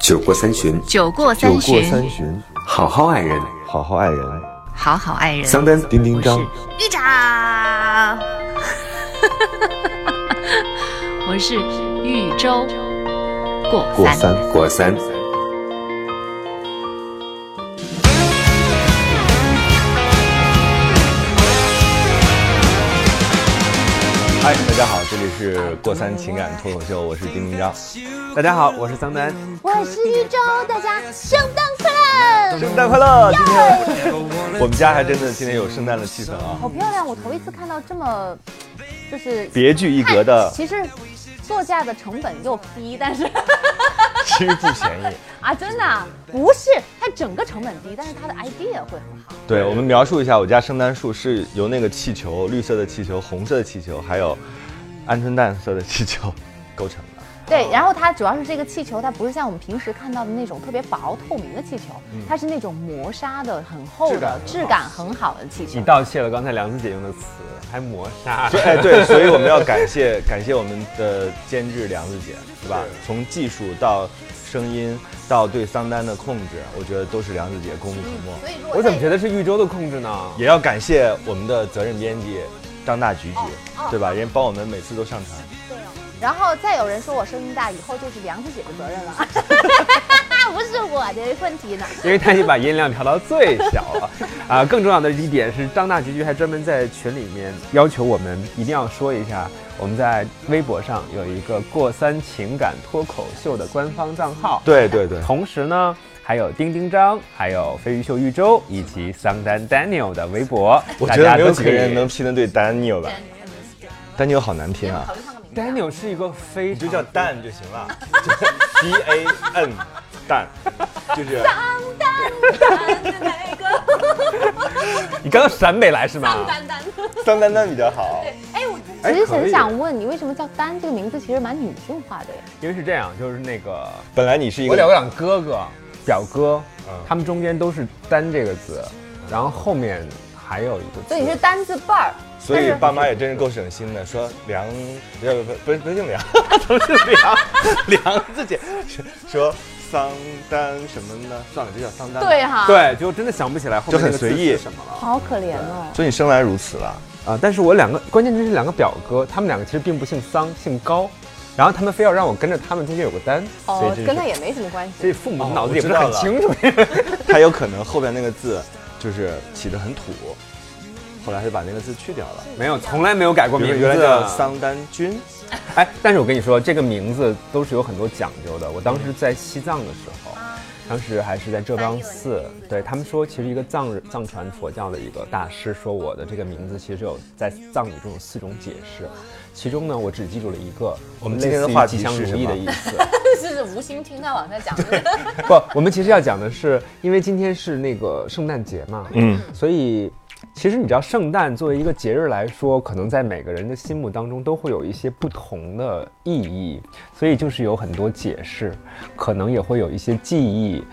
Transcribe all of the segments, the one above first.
酒过三巡，酒过酒过三巡，三巡，好好爱人。好好爱人。好好爱人。桑丹，丁丁张，玉长，我是豫州过三。过三。嗨，大家好，这里是过三情感脱口秀，我是丁丁张。大家好，我是桑丹。我是一周，大家圣诞快乐！圣诞快乐！今天我们家还真的今天有圣诞的气氛啊，好漂亮，我头一次看到这么，就是别具一格的其实座驾的成本又低，但是其实不便宜。啊，真的啊不是它整个成本低，但是它的 idea 会很好。对我们描述一下，我家圣诞树是由那个气球，绿色的气球、红色的气球，还有鹌鹑蛋色的气球 构成的。对，然后它主要是这个气球，它不是像我们平时看到的那种特别薄透明的气球，它是那种磨砂的很厚的、质感很好的气球你。盗窃了刚才梁子姐用的词，还磨砂。所以哎对，所以我们要感谢感谢我们的监制梁子姐，是吧？从技术到声音到对桑丹的控制，我觉得都是梁子姐功不可没。所以我怎么觉得是豫州的控制呢？也要感谢我们的责任编辑张大菊姐，哦对吧？人家帮我们每次都上传。然后再有人说我声音大，以后就是梁子姐的责任了，不是我的问题呢。因为他已经把音量调到最小了。啊，更重要的一点是，张大菊菊还专门在群里面要求我们一定要说一下，我们在微博上有一个“过三情感脱口秀”的官方账号。对对对，同时呢，还有丁丁张，还有飞鱼秀玉州以及桑丹 Daniel 的微博。我觉得没有大家都可以几个人能拼得对 Daniel 吧？Daniel 好难拼啊，Daniel 是一个非你就常叫蛋就行了。就是，D A N 蛋，就是。你刚刚陕北来是吗？桑丹丹比较好。哎，我哎其实很想问你，为什么叫丹这个名字其实蛮女性化的呀？因为是这样，就是那个本来你是一个我两个哥哥、表哥，嗯。他们中间都是“丹”这个字，然后后面还有一个字。所以你是单字辈儿，所以爸妈也真是够省心的，说梁，不不不不是不是姓梁，怎么是梁？梁自己说桑丹什么呢？算了，就叫桑丹。对，哈，，对，就真的想不起来后面就很那个字随意什么了好可怜哦。所以你生来如此了。啊！但是我两个关键就是两个表哥，他们两个其实并不姓桑，姓高，然后他们非要让我跟着他们中间有个单，所以跟他也没什么关系所以。父母哦脑子也很清楚。他有可能后边那个字就是起得很土，后来他就把那个字去掉了。没有，从来没有改过名字。原来叫桑丹君，哎，但是我跟你说，这个名字都是有很多讲究的。我当时在西藏的时候，当时还是在浙江寺，对他们说，其实一个藏藏传佛教的一个大师说我的这个名字其实有在藏语中有四种解释，其中呢，我只记住了一个，我们今天的话题类似于吉祥如意的意思。是无心听他往下讲的。不，我们其实要讲的是，因为今天是那个圣诞节嘛，嗯，所以其实你知道，圣诞作为一个节日来说，可能在每个人的心目当中都会有一些不同的意义，所以就是有很多解释，可能也会有一些记忆，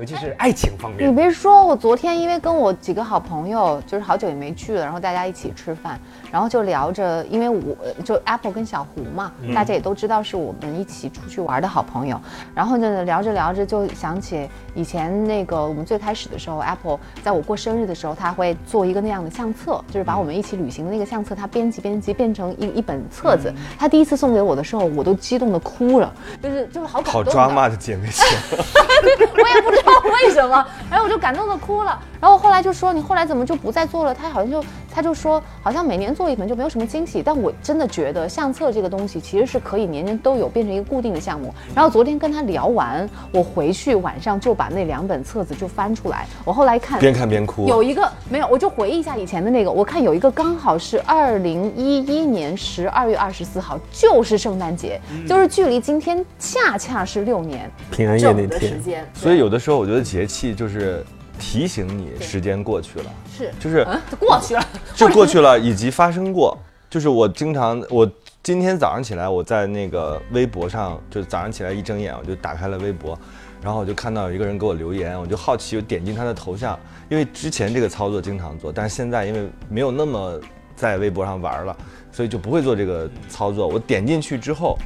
尤其是爱情方面你。别说，我昨天因为跟我几个好朋友，就是好久也没聚了，然后大家一起吃饭，然后就聊着，因为我就 Apple 跟小胡嘛，大家也都知道是我们一起出去玩的好朋友，然后呢聊着聊着就想起以前那个我们最开始的时候，Apple 在我过生日的时候，他会做一个那样的相册，就是把我们一起旅行的那个相册，他编辑编辑变成一一本册子。他第一次送给我的时候，我都激动的哭了，就是就是好感好动好。抓马的姐妹情。我也不知道为什么，然后我就感动的哭了。然后后来就说你后来怎么就不再做了？他好像就他就说好像每年做一本就没有什么惊喜。但我真的觉得相册这个东西其实是可以年年都有，变成一个固定的项目。然后昨天跟他聊完，我回去晚上就把那两本册子就翻出来。我后来看边看边哭。有一个没有，我就回忆一下以前的那个，我看有一个刚好是二零一一年十二月二十四号，就是圣诞节，就是距离今天恰恰是六年平安夜那天的时，间。所以有的时候我觉得节气就是提醒你时间过去了，是就是嗯，过去了，就过去了，以及发生过。就是我经常，我今天早上起来，我在那个微博上，就早上起来一睁眼，我就打开了微博，然后我就看到有一个人给我留言，我就好奇，我点进他的头像，因为之前这个操作经常做，但是现在因为没有那么在微博上玩了，所以就不会做这个操作。我点进去之后，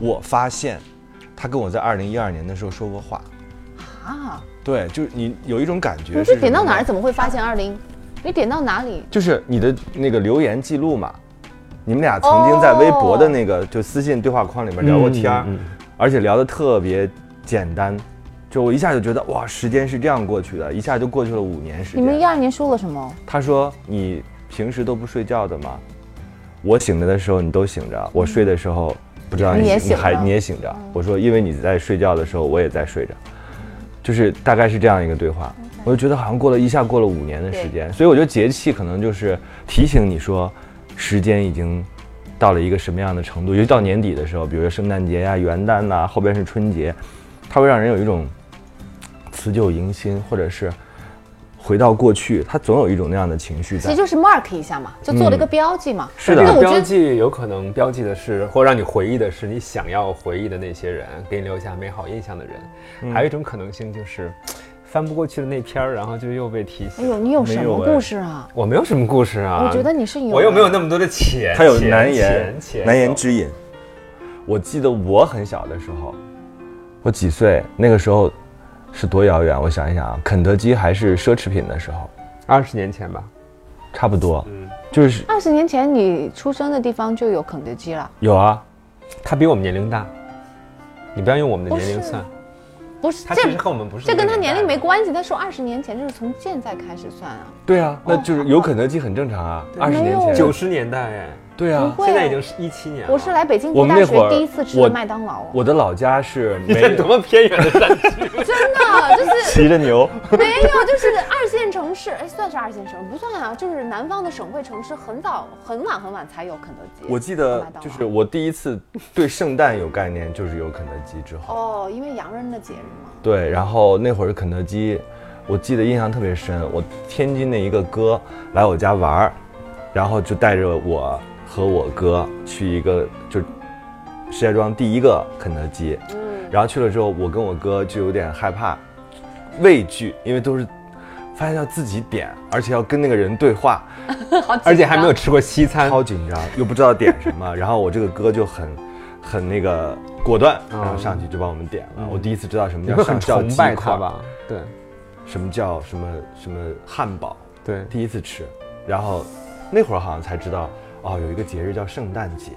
我发现他跟我在二零一二年的时候说过话。啊，对，就是你有一种感觉你是点到哪儿？怎么会发现二零？你点到哪里？就是你的那个留言记录嘛，你们俩曾经在微博的那个就私信对话框里面聊过天儿，而且聊得特别简单，就我一下就觉得哇，时间是这样过去的，一下就过去了五年时间你们一间。二年说了什么？他说你平时都不睡觉的吗？我醒着的时候你都醒着，我睡的时候不知道你也醒还你也醒着。我说因为你在睡觉的时候我也在睡着，就是大概是这样一个对话。我就觉得好像过了一下过了五年的时间，所以我觉得节气可能就是提醒你说，时间已经到了一个什么样的程度。尤其到年底的时候，比如说圣诞节呀、元旦呐、后边是春节，它会让人有一种辞旧迎新，或者是回到过去，他总有一种那样的情绪在其实。就是 mark 一下嘛，就做了一个标记嘛。是的这个标那我觉得记有可能标记的是，或让你回忆的是你想要回忆的那些人，给你留下美好印象的人。嗯还有一种可能性就是，翻不过去的那篇儿，然后就又被提醒。哎呦，你有什么故事啊？我没有什么故事啊。我觉得你是有的。我又没有那么多的钱。他有难言难言之隐。我记得我很小的时候，我几岁？那个时候是多遥远？我想一想啊，肯德基还是奢侈品的时候，二十年前吧。差不多。嗯，就是二十年前你出生的地方就有肯德基了，有啊，他比我们年龄大，你不要用我们的年龄算，不是这他其实和我们不是。这跟他年龄没。关系。他说二十年前就是从现在开始算啊，对啊，那就是有肯德基很正常啊。二十年前，九十年代哎，对啊现在已经是一七年了。我是来北京读大学第一次吃的麦当劳，我的老家是你没在多么偏远的山区？就是骑着牛，没有，就是二线城市，哎，算是二线城市不算啊，就是南方的省会城市，很早很晚很晚才有肯德基。我记得就是我第一次对圣诞有概念，就是有肯德基之后。哦，因为洋人的节日嘛。对，然后那会儿肯德基，我记得印象特别深。我天津的一个哥来我家玩儿，然后就带着我和我哥去一个就石家庄第一个肯德基，嗯，然后去了之后，我跟我哥就有点害怕、畏惧，因为都是发现要自己点，而且要跟那个人对话，而且还没有吃过西餐。超紧张，又不知道点什么。然后我这个哥就很很那个果断，然后上去就帮我们点了。我第一次知道什么叫很上叫崇拜鸡块他？吧？对什么叫什么什么汉堡？对，第一次吃，然后那会儿好像才知道，哦，有一个节日叫圣诞节。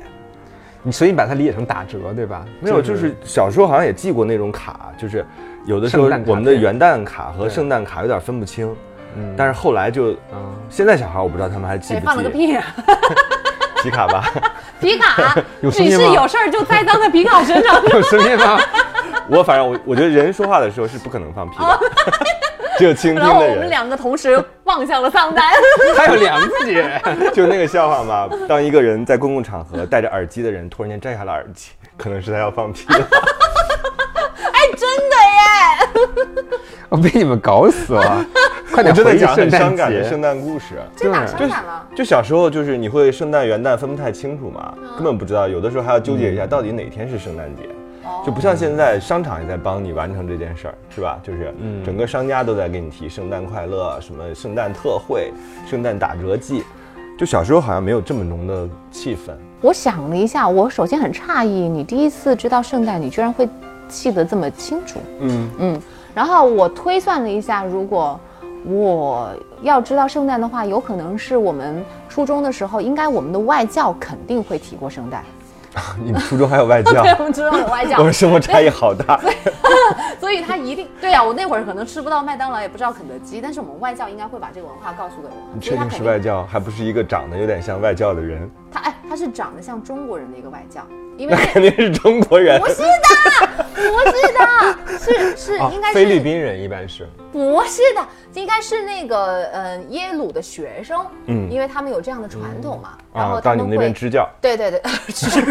你所以你把它理解成打折对吧？没有，就是小时候好像也寄过那种卡，就是有的时候我们的元旦卡和圣诞卡有点分不清，嗯但是后来就，嗯，现在小孩我不知道他们还记哎，不放了个记屁！皮卡吧。皮卡，女 有声音吗士有事儿就栽赃在皮卡身上。有声音吗？我反正我我觉得人说话的时候是不可能放屁的，只有倾听然后的人。我们两个同时望向了桑丹。还有梁子姐，就那个笑话嘛，当一个人在公共场合戴着耳机的人突然间摘下了耳机，可能是他要放屁了。哎，真的耶！我被你们搞死了！快点真的讲很伤感的圣。诞故事。这哪对伤感了？就小时候就是你会圣诞元旦分不太清楚嘛，嗯根本不知道，有的时候还要纠结一下到底哪天是圣诞节，哦就不像现在商场也在帮你完成这件事儿，是吧？就是嗯整个商家都在给你提圣诞快乐，什么圣诞特惠、圣诞打折季，就小时候好像没有这么浓的气氛。我想了一下，我首先很诧异，你第一次知道圣诞，你居然会记得这么清楚。嗯，嗯，然后我推算了一下，如果我要知道圣诞的话，有可能是我们初中的时候，应该我们的外教肯定会提过圣诞。你们初中还有外教 对，，我们初中有外教我，们生活差异好大。所以他一定对啊呀、我那会儿可能吃不到麦当劳，也不知道肯德基，但是我们外教应该会把这个文化告诉给我。你确定是外教，还不是一个长得有点像外教的人？他哎，他是长得像中国人的一个外教，因为那肯定是中国人不。是的，不是的，是是哦应该是菲律宾人一般是，不是的，应该是那个呃耶鲁的学生，嗯因为他们有这样的传统嘛，然后啊，到你们那边支教。对对对，是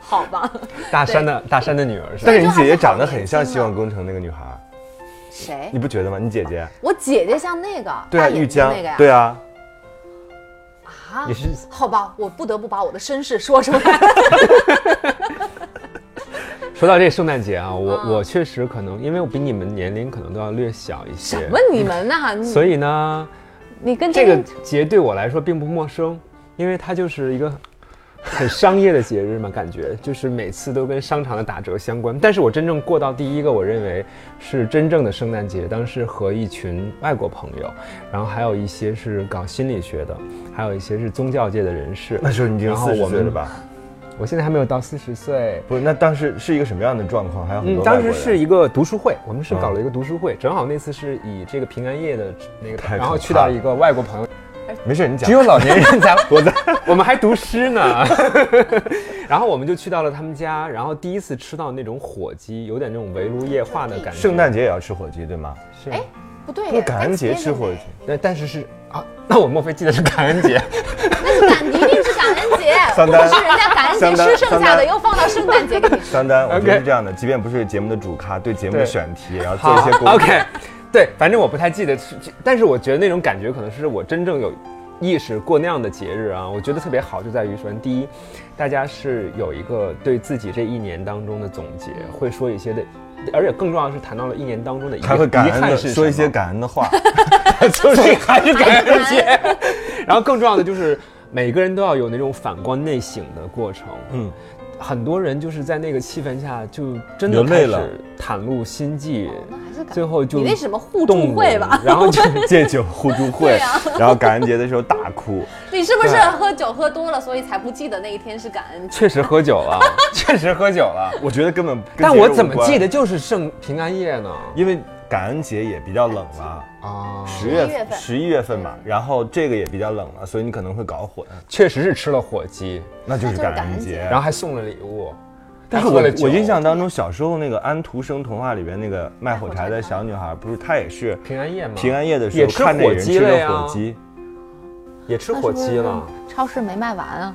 好吧？大山的大山的女儿是但是你姐姐长得很像希望工程那个女孩，谁你？不觉得吗？你姐姐？我姐姐像那个对啊，玉江那个呀，，对啊，啊也，是好吧，我不得不把我的身世说出来。说到这圣诞节啊，我、嗯我确实可能，因为我比你们年龄可能都要略小一些，什么你们呐？你所以呢，你跟这个个节对我来说并不陌生，因为它就是一个很商业的节日嘛，感觉就是每次都跟商场的打折相关。但是我真正过到第一个，我认为是真正的圣诞节，当时和一群外国朋友，然后还有一些是搞心理学的，还有一些是宗教界的人士。那时候你已经四十我们岁了吧？我现在还没有到四十岁。不是，那当时是一个什么样的状况？还有很嗯，多当时是一个读书会，我们是搞嗯了一个读书会，正好那次是以这个平安夜的那个，太然后去到一个外国朋友没事，你讲。只有老年人才 活在，我们还读诗呢。然后我们就去到了他们家，然后第一次吃到那种火鸡，有点那种围炉夜话的感觉。圣诞节也要吃火鸡，对吗？是，哎不对不是耶，感恩节吃火鸡。但但是是啊，那我莫非记得是感恩节？那是感一定是感恩节，桑丹不是人家感恩节吃剩下的又放到圣诞节给你吃。桑丹，我觉得是这样的，即便不是节目的主咖，对节目的选题也要做一些功课。OK，对，反正我不太记得是，但是我觉得那种感觉可能是我真正有意识过那样的节日啊，我觉得特别好，就在于说，第一，大家是有一个对自己这一年当中的总结，会说一些的。而且更重要的是谈到了一年当中的遗还会感遗恩的憾是什么说一些感恩的话 就是 还是感恩节。然后更重要的就是每个人都要有那种反观内省的过程。嗯，很多人就是在那个气氛下就真的流泪了开始袒露心迹，最后就你那什么互动助会吧？然后就戒 酒互助会啊，然后感恩节的时候大哭。你是不是喝酒喝多了，所以才不记得那一天是感恩节？确实喝酒了，确实喝酒了。我觉得根本但我怎么记得？就是圣平安夜呢？因为感恩节也比较冷了，啊，十月11月份。十一月份嘛，然后这个也比较冷了，所以你可能会搞混，确实是吃了火鸡，那就是感恩节。节。然后还送了礼物。但是我我印象当中，小时候那个安徒生童话里边那个卖火柴的小女孩，不是她也是平安夜嘛，平安夜的时候看着火人吃了鸡了呀火鸡，也吃火鸡了。超市没卖完啊。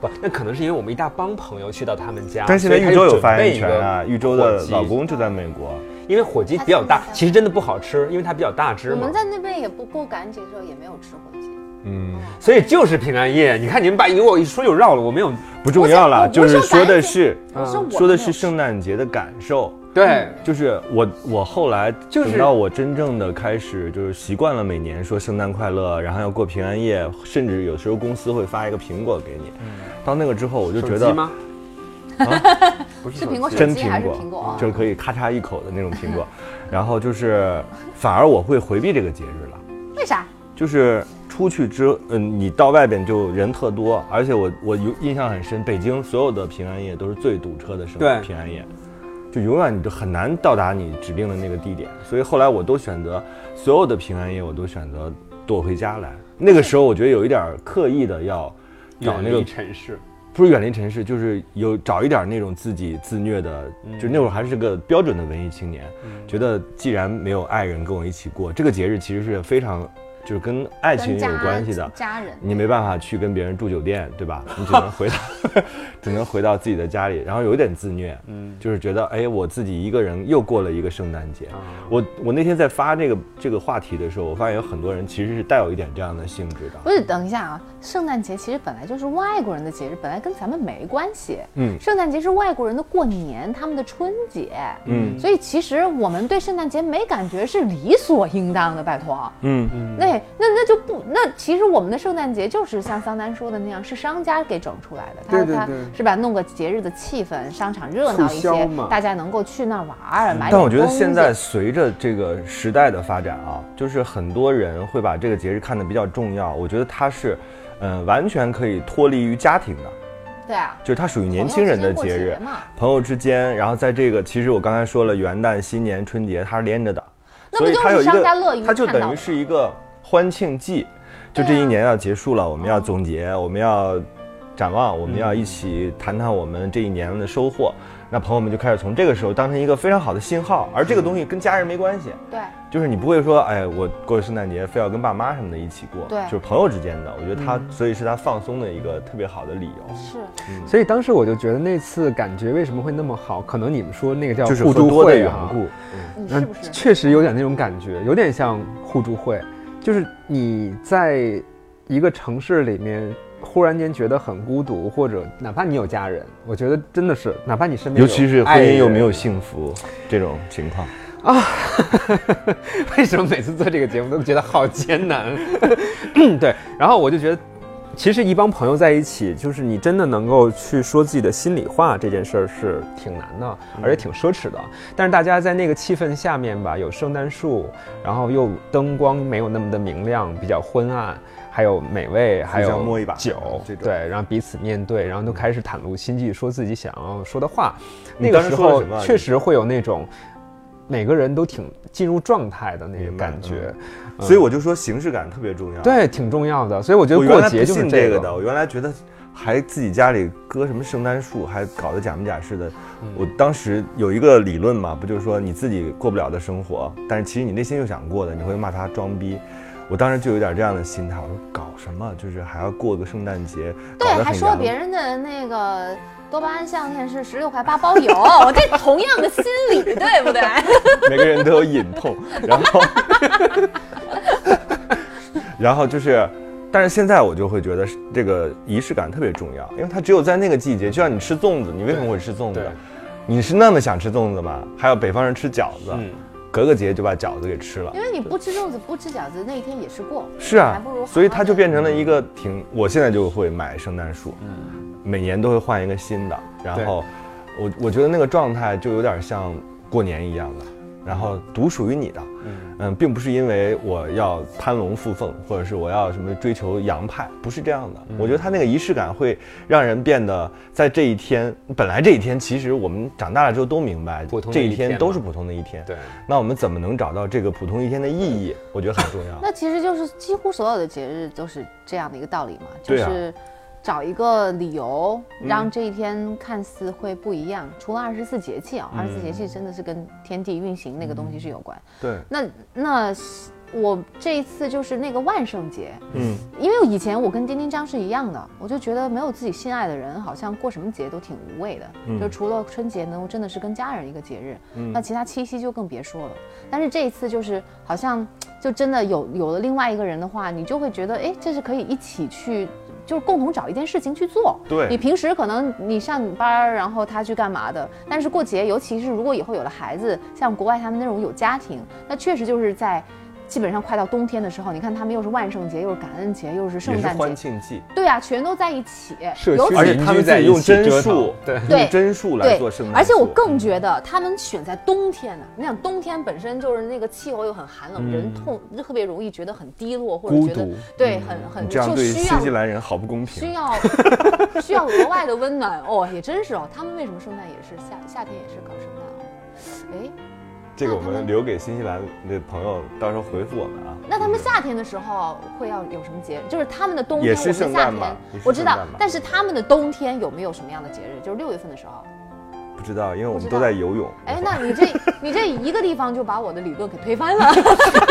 不，那可能是因为我们一大帮朋友去到他们家，但是现在所以他玉州有发言权啊，个玉州的老公就在美国，因为火鸡比较大，其实真的不好吃，因为它比较大只嘛我们。在那边也不过感恩节的时候也没有吃火鸡。嗯，所以就是平安夜。你看你们把一我一说就绕了，我没有不重要了，就是是说的是说的是圣诞节的感受。对。就是我，我后来就是等到我真正的开始，就是习惯了每年说圣诞快乐，然后要过平安夜，甚至有时候公司会发一个苹果给你。到那个之后，我就觉得手机吗？不是是苹果真苹果，是苹果就是可以咔嚓一口的那种苹果。然后就是，反而我会回避这个节日了。为啥？就是出去之，嗯，你到外边就人特多，而且我我有印象很深，北京所有的平安夜都是最堵车的时候，对平安夜，就永远你都很难到达你指定的那个地点，所以后来我都选择所有的平安夜，我都选择躲回家来。那个时候我觉得有一点刻意的要找那个城市，不是远离城市，就是有找一点那种自己自虐的，就那会儿还是个标准的文艺青年，觉得既然没有爱人跟我一起过，这个节日其实是非常就是跟爱情有关系的。家人。你没办法去跟别人住酒店，对吧？你只能回到，只能回到自己的家里，然后有一点自虐，嗯，就是觉得，哎，我自己一个人又过了一个圣诞节。我我那天在发这个这个话题的时候，我发现有很多人其实是带有一点这样的性质的。不是，等一下啊！圣诞节其实本来就是外国人的节日，本来跟咱们没关系。嗯圣诞节是外国人的过年，他们的春节。嗯所以其实我们对圣诞节没感觉是理所应当的，拜托。嗯嗯，那那那就不，那其实我们的圣诞节就是像桑丹说的那样，是商家给整出来的。他他对对对是吧？弄个节日的气氛，商场热闹一些大家能够去那儿玩儿，买点但我觉得现在随着这个时代的发展啊，就是很多人会把这个节日看得比较重要。我觉得它是，呃，完全可以脱离于家庭的，对啊，就是它属于年轻人的节日朋友之间过节嘛，朋友之间。然后在这个，其实我刚才说了，元旦、新年、春节它是连着的，那不就是所以它有一商家乐于个，它就等于是一个欢庆季。就这一年要结束了，我们要总结，我们要展望，我们要一起谈谈我们这一年的收获。那朋友们就开始从这个时候当成一个非常好的信号，而这个东西跟家人没关系。对。就是你不会说，哎，我过圣诞节非要跟爸妈什么的一起过，对就是朋友之间的。我觉得他，所以是他放松的一个特别好的理由。是，所以当时我就觉得那次感觉为什么会那么好？可能你们说那个叫就是互助喝多的缘故，那你是不是？确实有点那种感觉，有点像互助会，就是你在一个城市里面。忽然间觉得很孤独，或者哪怕你有家人，我觉得真的是，哪怕你身边尤其是婚姻又没有幸福这种情况啊。为什么每次做这个节目都觉得好艰难？对，然后我就觉得，其实一帮朋友在一起，就是你真的能够去说自己的心里话，这件事儿是挺难的，而且挺奢侈的。但是大家在那个气氛下面吧，有圣诞树，然后又灯光没有那么的明亮，比较昏暗，还有美味，还有摸一把酒对，然后彼此面对，然后都开始袒露心迹，说自己想要说的话。那个时候确实会有那种每个人都挺进入状态的那个感觉，所以我就说形式感特别重要。，对，挺重要的。所以我觉得过节就是这个的，我原来觉得还自己家里搁什么圣诞树，还搞得假模假式的。嗯我当时有一个理论嘛，不就是说你自己过不了的生活，但是其实你内心又想过的，你会骂他装逼。我当时就有点这样的心态，我说搞什么，就是还要过个圣诞节，对，还说别人的那个多巴胺项链是十六块八包邮，这同样的心理，对不对？每个人都有隐痛，然后，然后就是，但是现在我就会觉得这个仪式感特别重要，因为它只有在那个季节，就像你吃粽子，你为什么会吃粽子？你是那么想吃粽子吗？还有北方人吃饺子，嗯隔个节就把饺子给吃了因。为你不吃粽子，不吃饺子，那一天也是过。是啊还不如好好，所以它就变成了一个挺，我现在就会买圣诞树，嗯每年都会换一个新的，然后我我觉得那个状态就有点像过年一样的，然后独属于你的，嗯并不是因为我要攀龙附凤，或者是我要什么追求洋派，不是这样的。我觉得他那个仪式感会让人变得在这一天，本来这一天其实我们长大了之后都明白这一一天都是普通的一天。对，那我们怎么能找到这个普通一天的意义？我觉得很重要。那其实就是几乎所有的节日都是这样的一个道理嘛，就是找一个理由嗯让这一天看似会不一样。除了二十四节气啊，二十四节气真的是跟天地运行那个东西是有关。对，那那我这一次就是那个万圣节，嗯，因为以前我跟丁丁张是一样的，我就觉得没有自己心爱的人，好像过什么节都挺无味的。嗯就除了春节呢，真的是跟家人一个节日，嗯那其他七夕就更别说了。但是这一次就是好像就真的有有了另外一个人的话，你就会觉得，哎，这是可以一起去。就是共同找一件事情去做。对你平时可能你上班，然后他去干嘛的，但是过节，尤其是如果以后有了孩子，像国外他们那种有家庭，那确实就是在基本上快到冬天的时候，你看他们又是万圣节，又是感恩节，又是圣诞节，欢庆季，对啊，全都在一起。而且他们在用针数，对对用针数来做圣诞，而且我更觉得他们选在冬天呢。你想，冬天本身就是那个气候又很寒冷，人痛特别容易觉得很低落，或者孤觉得独对很很这样对就需要新西兰人好不公平需。要 需要额外的温暖哦，也真是哦。他们为什么圣诞也是夏夏天也是搞圣诞哦？哎，这个我们们留给新西兰的朋友到时候回复我们啊。那他们夏天的时候会要有什么节日？就是他们的冬天，也是夏圣诞吧天我知道但是他们的冬天有没有什么样的节日？就是六月份的时候。不知道，因为我们都在游泳。哎，那你这你这一个地方就把我的理论给推翻了。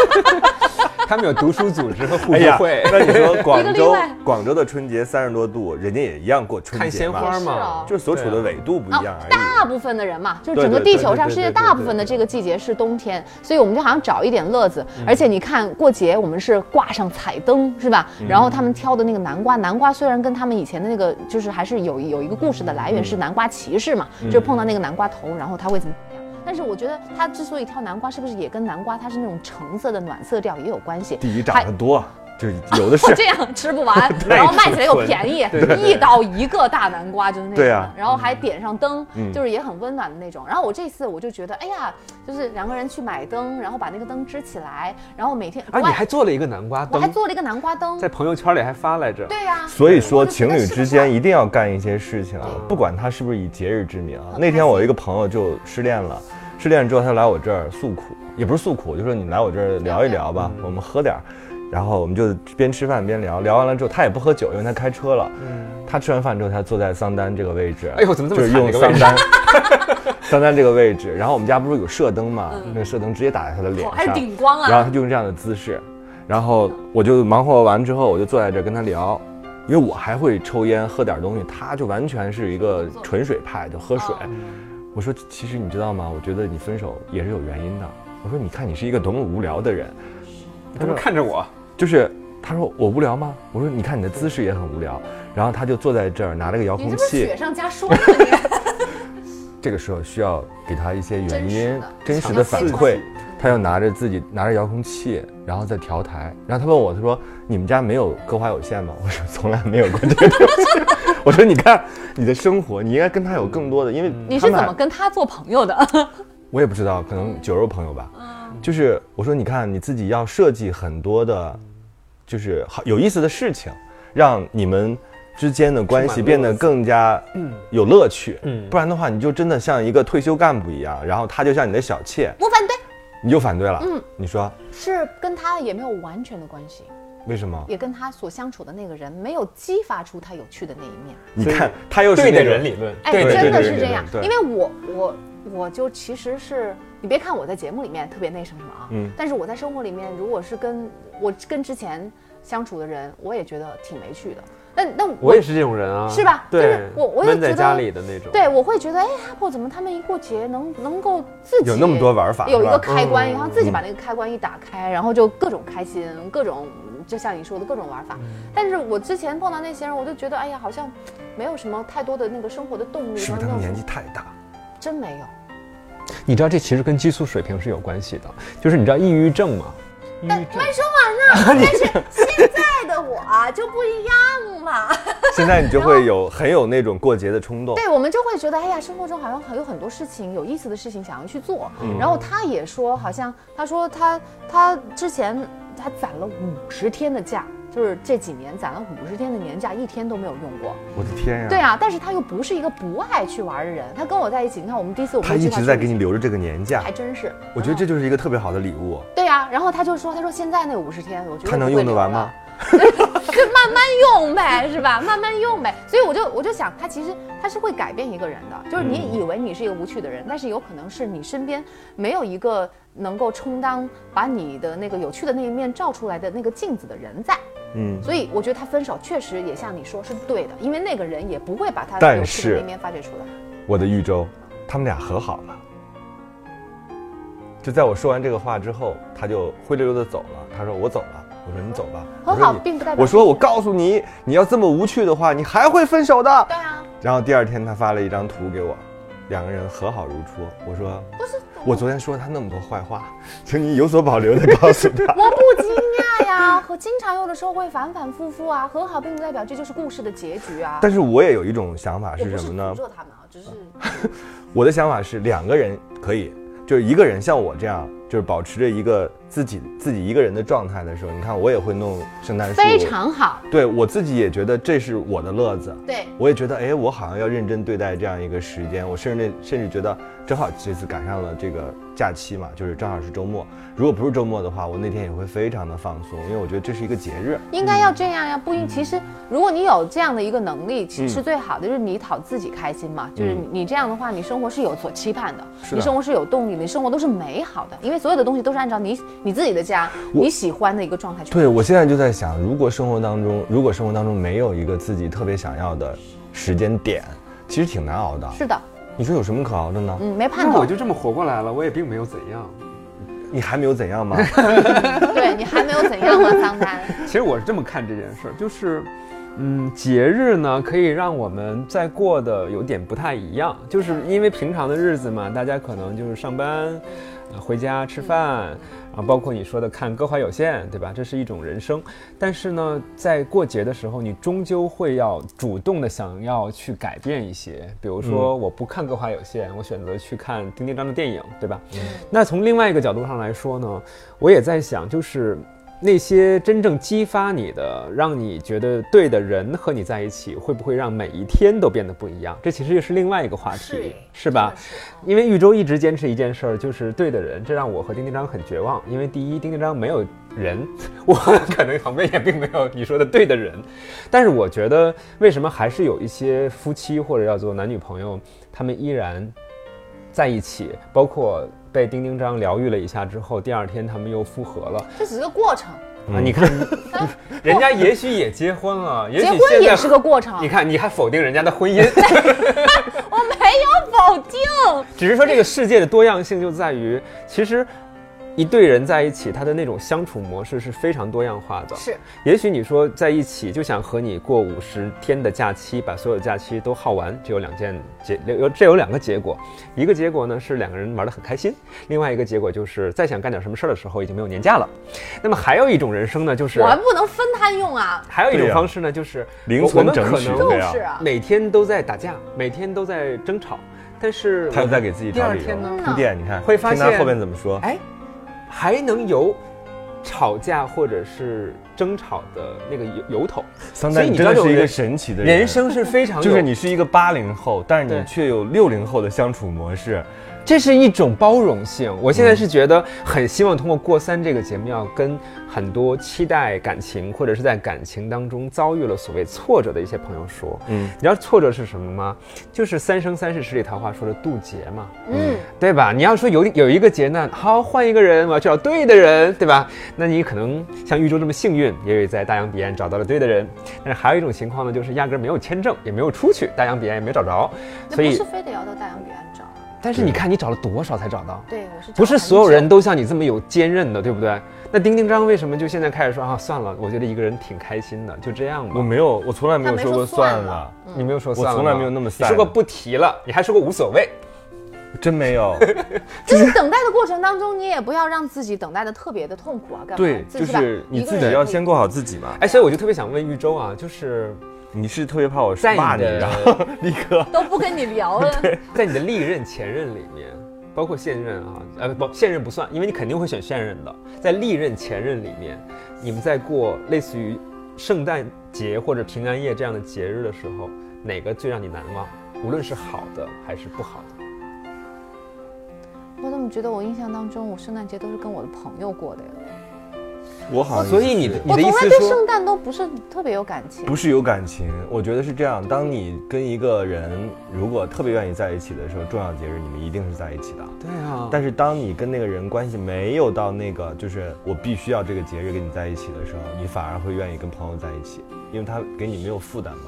他们有读书组织和互助会，，那你说广州广州的春节三十多度，人家也一样过春节嘛，鲜花嘛就是所处的纬度不一样而已。大部分的人嘛，就是整个地球上世界大部分的这个季节是冬天，所以我们就好像找一点乐子。嗯而且你看过节，我们是挂上彩灯，是吧？嗯然后他们挑的那个南瓜，南瓜虽然跟他们以前的那个就是还是有有一个故事的来源，是南瓜骑士嘛，就是碰到那个南瓜头，然后他会怎么样？但是我觉得他之所以挑南瓜，是不是也跟南瓜它是那种橙色的暖色调也有关系？第一长得多，就是有的是。这样吃不完，然后卖起来又便宜，一刀一个大南瓜就是那种，对啊然后还点上灯，嗯。就是也很温暖的那种。然后我这次我就觉得，哎呀，就是两个人去买灯，然后把那个灯支起来，然后每天啊，你还做了一个南瓜灯？我还，做了一个南瓜灯。在，朋友圈里还发来着。对呀、所以说，情侣之间一定要干一些事情，啊不管他是不是以节日之名那天我一个朋友就失恋了，失恋之后他来我这儿诉苦，也不是诉苦，就说你来我这儿聊一聊吧，我们喝点儿。然后我们就边吃饭边聊，聊完了之后他也不喝酒，因为他开车了。他吃完饭之后，他坐在桑丹这个位置。哎呦怎么这么就是用桑丹 桑丹这个位置。然后我们家不是有射灯嘛，那个射灯直接打在他的脸上还顶光啊然后他就用这样的姿势，然后我就忙活完之后，我就坐在这儿跟他聊，因为我还会抽烟喝点东西，他就完全是一个纯水派，就喝水。哦我说其实你知道吗？我觉得你分手也是有原因的。我说你看你是一个多么无聊的人，他说看着我，就是他说我无聊吗？我说你看你的姿势也很无聊。然后他就坐在这儿拿了个遥控你这不是器雪，上加霜 这个时候需要给他一些原因、真实的反馈。他又拿着自己拿着遥控器，然后再调台。然后他问我，他说：“你们家没有歌华有线吗？”我说：“从来没有过这个东西。”我说：“你看你的生活，你应该跟他有更多的，因为你是怎么跟他做朋友的？我也不知道，可能酒肉朋友吧。就是我说，你看你自己要设计很多的，就是好有意思的事情，让你们之间的关系变得更加有乐趣。嗯不然的话，你就真的像一个退休干部一样，然后他就像你的小妾，我反对，你就反对了。嗯，你说是跟他也没有完全的关系，为什么？也跟他所相处的那个人没有激发出他有趣的那一面。你看他又是对的那种人理论，哎，真的是这样，因为我我我就其实是你别看我在节目里面特别那什么什么啊，嗯但是我在生活里面，如果是跟我跟之前相处的人，我也觉得挺没趣的。那那我也是这种人啊，是吧就对是，我我也觉得闷在家里的那种。对，我会觉得，哎，阿婆怎么他们一过节能能够自己有那么多玩法有一个开关，嗯然后自己把那个开关一打开，然后就各种开心，各种就像你说的各种玩法。嗯但是我之前碰到那些人，我就觉得，哎呀，好像没有什么太多的那个生活的动力，是不是他们年纪太大？真没有。你知道这其实跟激素水平是有关系的，就是你知道抑郁症吗？但没说完呢，但是现在的我啊就不一样了。现在你就会有很有那种过节的冲动。对，我们就会觉得，哎呀，生活中好像很有很多事情有意思的事情想要去做。嗯然后他也说，好像他说他他之前他攒了五十天的假，就是这几年攒了五十天的年假，一天都没有用过。我的天呀！对啊，但是他又不是一个不爱去玩的人。他跟我在一起，你看我们第一次我们他一直在给你留着这个年假还，真是。我觉得这就是一个特别好的礼物。对啊，然后他就说，他说现在那五十天，我觉得他能用得完吗慢慢用呗，是吧？慢慢用呗。所以我就我就想，他其实他是会改变一个人的。就是你以为你是一个无趣的人，但是有可能是你身边没有一个能够充当把你的那个有趣的那一面照出来的那个镜子的人在。嗯，所以我觉得他分手确实也像你说是对的，因为那个人也不会把他但有趣的那一面发掘出来。我的豫州，他们俩和好了。就在我说完这个话之后，他就灰溜溜的走了。他说：“我走了。”我说：“你走吧。”和好并不代表我说：“我告诉你，你要这么无趣的话，你还会分手的。对啊，”然后第二天他发了一张图给我，两个人和好如初。我说：“不是我昨天说了他那么多坏话，请你有所保留的告诉他。我不惊讶呀，和经常有的时候会反反复复啊，和好并不代表这就是故事的结局啊。但是我也有一种想法是是什么呢诅？咒他们啊，只是 我的想法是两个人可以，就是一个人像我这样，就是保持着一个自己自己一个人的状态的时候，你看我也会弄圣诞树，非常好。对我自己也觉得这是我的乐子，对，我也觉得哎，我好像要认真对待这样一个时间，我甚至甚至觉得正好这次赶上了这个假期嘛，就是正好是周末，如果不是周末的话，我那天也会非常的放松，因为我觉得这是一个节日，应该要这样呀，不应。其实，如果你有这样的一个能力，其实嗯。是最好的，就是你讨自己开心嘛。就是你你这样的话，你生活是有所期盼的，的。你生活是有动力的，你生活都是美好的，因为所有的东西都是按照你你自己的家你喜欢的一个状态去。对，我现在就在想，如果生活当中，如果生活当中没有一个自己特别想要的时间点，其实挺难熬的。是的，你说有什么可熬的呢？嗯，没盼头那我。就这么活过来了，我也并没有怎样。你还没有怎样吗？对你还没有怎样吗，桑丹？其实我是这么看这件事儿，就是，嗯，节日呢可以让我们在过得有点不太一样，就是因为平常的日子嘛，大家可能就是上班，呃回家吃饭，啊，包括你说的看歌华有线，对吧？这是一种人生。但是呢，在过节的时候，你终究会要主动的想要去改变一些，比如说我不看歌华有线，我选择去看丁丁张的电影，对吧？那从另外一个角度上来说呢，我也在想，就是那些真正激发你的、让你觉得对的人和你在一起，会不会让每一天都变得不一样？这其实又是另外一个话题，是吧？因为豫州一直坚持一件事儿，就是对的人，这让我和丁丁张很绝望。因为第一，丁丁张没有人，我可能旁边也并没有你说的对的人。但是我觉得，为什么还是有一些夫妻或者叫做男女朋友，他们依然在一起，包括被丁丁张疗愈了一下之后，第二天他们又复合了。这只是个过程，啊，你看，人家也许也结婚了，也许结婚也是个过程。你看，你还否定人家的婚姻，我没有否定。只是说这个世界的多样性就在于，其实一对人在一起，他的那种相处模式是非常多样化的。是，也许你说在一起就想和你过五十天的假期，把所有假期都耗完，就有两件结有这有两个结果，一个结果呢是两个人玩得很开心，另外一个结果就是再想干点什么事儿的时候已经没有年假了。那么还有一种人生呢，就是我还不能分摊用啊。还有一种方式呢，就是零存整取就是啊，每天都在打架，每天都在争吵，但是他又在给自己第找理由二天呢，铺垫，你看会发现后面怎么说？哎，还能有吵架或者是争吵的那个由由头。桑丹，所以你真的是一个神奇的人，人生是非常就是你是一个八零后，但是你却有六零后的相处模式。这是一种包容性。我现在是觉得很希望通过过三这个节目，要跟很多期待感情或者是在感情当中遭遇了所谓挫折的一些朋友说，嗯你知道挫折是什么吗？就是《三生三世十里桃花》说的渡劫嘛。嗯，对吧？你要说有有一个劫难，好换一个人，我要去找对的人，对吧？那你可能像玉州这么幸运，也有在大洋彼岸找到了对的人。但是还有一种情况呢，就是压根儿没有签证，也没有出去，大洋彼岸也没找着。所以不是，非得要到大洋彼岸找。但是你看你找了多少才找到？对，我是不是所有人都像你这么有坚韧的，对不对？那丁丁张为什么就现在开始说啊，算了，我觉得一个人挺开心的，就这样吧。我没有，我从来没有说过算了算了，你没有说我算了吗，从来没有那么说过不提了，你还说过无所谓。真没有。就是等待的过程当中，你也不要让自己等待的特别的痛苦啊，干嘛？对，就是你自己要先过好自己嘛。哎，所以我就特别想问玉州啊，就是你是特别怕我在骂你，然后 立刻 都不跟你聊了。在你的历任、前任里面，包括现任啊，呃不，现任不算，因为你肯定会选现任的。在历任、前任里面，你们在过类似于圣诞节或者平安夜这样的节日的时候，哪个最让你难忘？无论是好的还是不好的。我怎么觉得我印象当中，我圣诞节都是跟我的朋友过的呀？我好像所以你的你的意思是说从来对圣，诞都不是特别有感情。不是有感情，我觉得是这样。当你跟一个人如果特别愿意在一起的时候，重要节日你们一定是在一起的。对啊，但是当你跟那个人关系没有到那个，就是我必须要这个节日跟你在一起的时候，你反而会愿意跟朋友在一起，因为他给你没有负担嘛。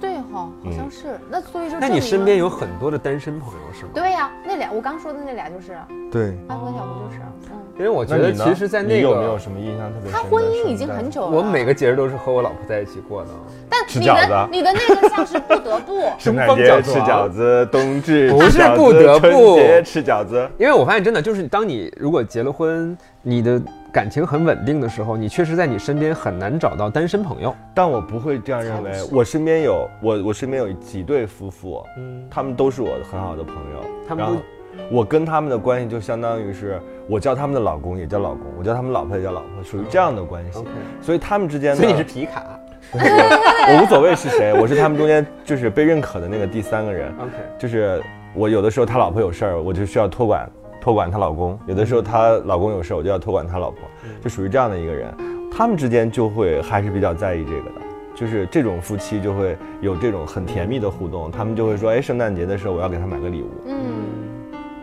对哈，好像是。那所以说，那你身边有很多的单身朋友是吗？对呀、那俩我刚说的那俩就是啊，对，安和小胡就是啊，嗯，因为我觉？得其实，在那你有没有个，什么印象特别深他婚姻已经很久了。我每个节日都是和我老婆在一起过的。但你吃饺子的你的那个像是不得不，圣诞东方节吃饺子冬至不是不得不春节吃饺子。因为我发现真的就是，当你如果结了婚，你的感情很稳定的时候，你确实在你身边很难找到单身朋友。但我不会这样认为我身边有我，我身边有几对夫妇，嗯，他们都是我很好的朋友。他们我跟他们的关系就相当于是我叫他们的老公也叫老公，我叫他们老婆也叫老婆，属于这样的关系。OK，所以他们之间呢，所以你是皮卡。我我无所谓是谁，我是他们中间就是被认可的那个第三个人。OK，就是我有的时候他老婆有事儿，我就需要托管托管她老公；有的时候她老公有事儿，我就要托管她老婆，就属于这样的一个人。他们之间就会还是比较在意这个的，就是这种夫妻就会有这种很甜蜜的互动。他们就会说，哎，圣诞节的时候我要给他买个礼物，嗯，